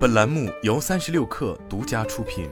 本栏目由三十六氪独家出品。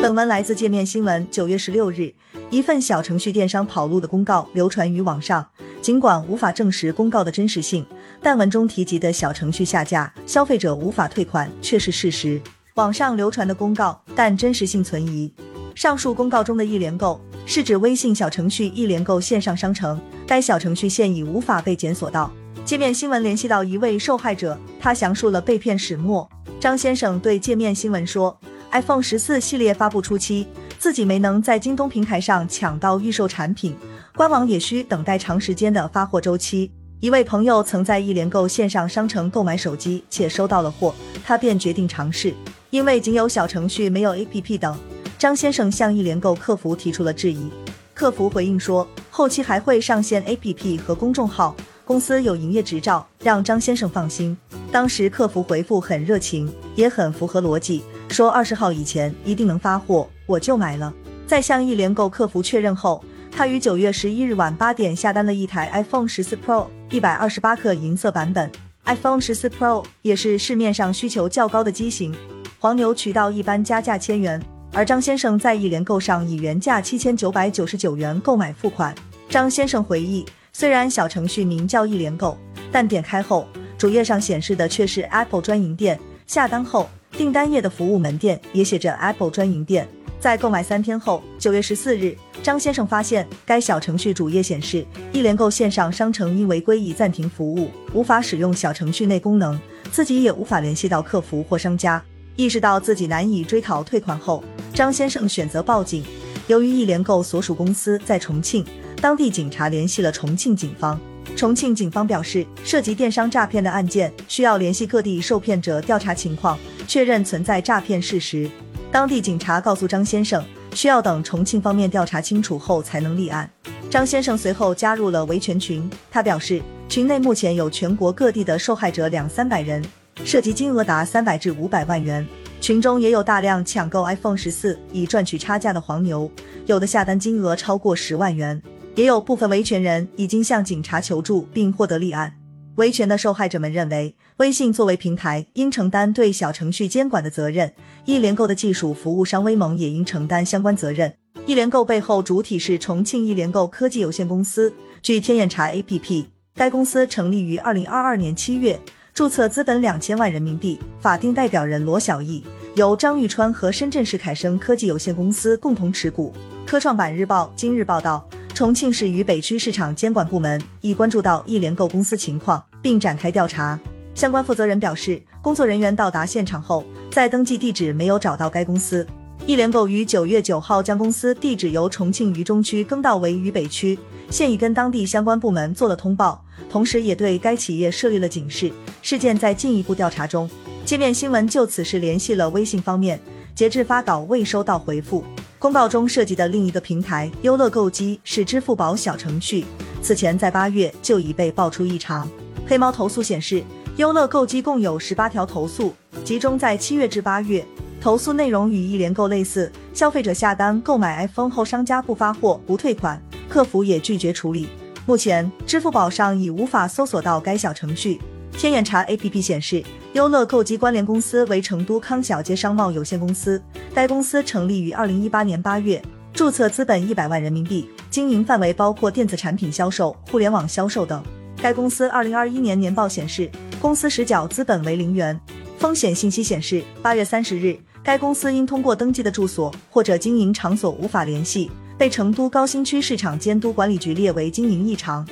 本文来自界面新闻。九月十六日，一份小程序电商跑路的公告流传于网上。尽管无法证实公告的真实性，但文中提及的小程序下架、消费者无法退款却是事实。网上流传的公告，但真实性存疑。上述公告中的“一联购”是指微信小程序“一联购”线上商城，该小程序现已无法被检索到。界面新闻联系到一位受害者，他详述了被骗始末。张先生对界面新闻说：“iPhone 十四系列发布初期，自己没能在京东平台上抢到预售产品，官网也需等待长时间的发货周期。一位朋友曾在一联购线上商城购买手机，且收到了货，他便决定尝试。因为仅有小程序，没有 APP 等，张先生向一联购客服提出了质疑。客服回应说，后期还会上线 APP 和公众号。”公司有营业执照，让张先生放心。当时客服回复很热情，也很符合逻辑，说二十号以前一定能发货，我就买了。在向一联购客服确认后，他于九月十一日晚八点下单了一台 iPhone 十四 Pro 一百二十八克银色版本。iPhone 十四 Pro 也是市面上需求较高的机型，黄牛渠道一般加价千元，而张先生在一联购上以原价七千九百九十九元购买付款。张先生回忆。虽然小程序名叫一联购，但点开后主页上显示的却是 Apple 专营店。下单后，订单页的服务门店也写着 Apple 专营店。在购买三天后，九月十四日，张先生发现该小程序主页显示一联购线上商城因违规已暂停服务，无法使用小程序内功能，自己也无法联系到客服或商家。意识到自己难以追讨退款后，张先生选择报警。由于一联购所属公司在重庆。当地警察联系了重庆警方，重庆警方表示，涉及电商诈骗的案件需要联系各地受骗者调查情况，确认存在诈骗事实。当地警察告诉张先生，需要等重庆方面调查清楚后才能立案。张先生随后加入了维权群，他表示，群内目前有全国各地的受害者两三百人，涉及金额达三百至五百万元。群中也有大量抢购 iPhone 十四以赚取差价的黄牛，有的下单金额超过十万元。也有部分维权人已经向警察求助并获得立案。维权的受害者们认为，微信作为平台应承担对小程序监管的责任，一联购的技术服务商威盟也应承担相关责任。一联购背后主体是重庆一联购科技有限公司。据天眼查 APP，该公司成立于二零二二年七月，注册资本两千万人民币，法定代表人罗小艺，由张玉川和深圳市凯生科技有限公司共同持股。科创板日报今日报道。重庆市渝北区市场监管部门已关注到一联购公司情况，并展开调查。相关负责人表示，工作人员到达现场后，在登记地址没有找到该公司。一联购于九月九号将公司地址由重庆渝中区更到为渝北区，现已跟当地相关部门做了通报，同时也对该企业设立了警示。事件在进一步调查中。界面新闻就此事联系了微信方面，截至发稿未收到回复。公告中涉及的另一个平台优乐购机是支付宝小程序，此前在八月就已被爆出异常。黑猫投诉显示，优乐购机共有十八条投诉，集中在七月至八月。投诉内容与一联购类似，消费者下单购买 iPhone 后，商家不发货不退款，客服也拒绝处理。目前，支付宝上已无法搜索到该小程序。天眼查 APP 显示，优乐购机关联公司为成都康小街商贸有限公司。该公司成立于二零一八年八月，注册资本一百万人民币，经营范围包括电子产品销售、互联网销售等。该公司二零二一年年报显示，公司实缴资本为零元。风险信息显示，八月三十日，该公司因通过登记的住所或者经营场所无法联系，被成都高新区市场监督管理局列为经营异常。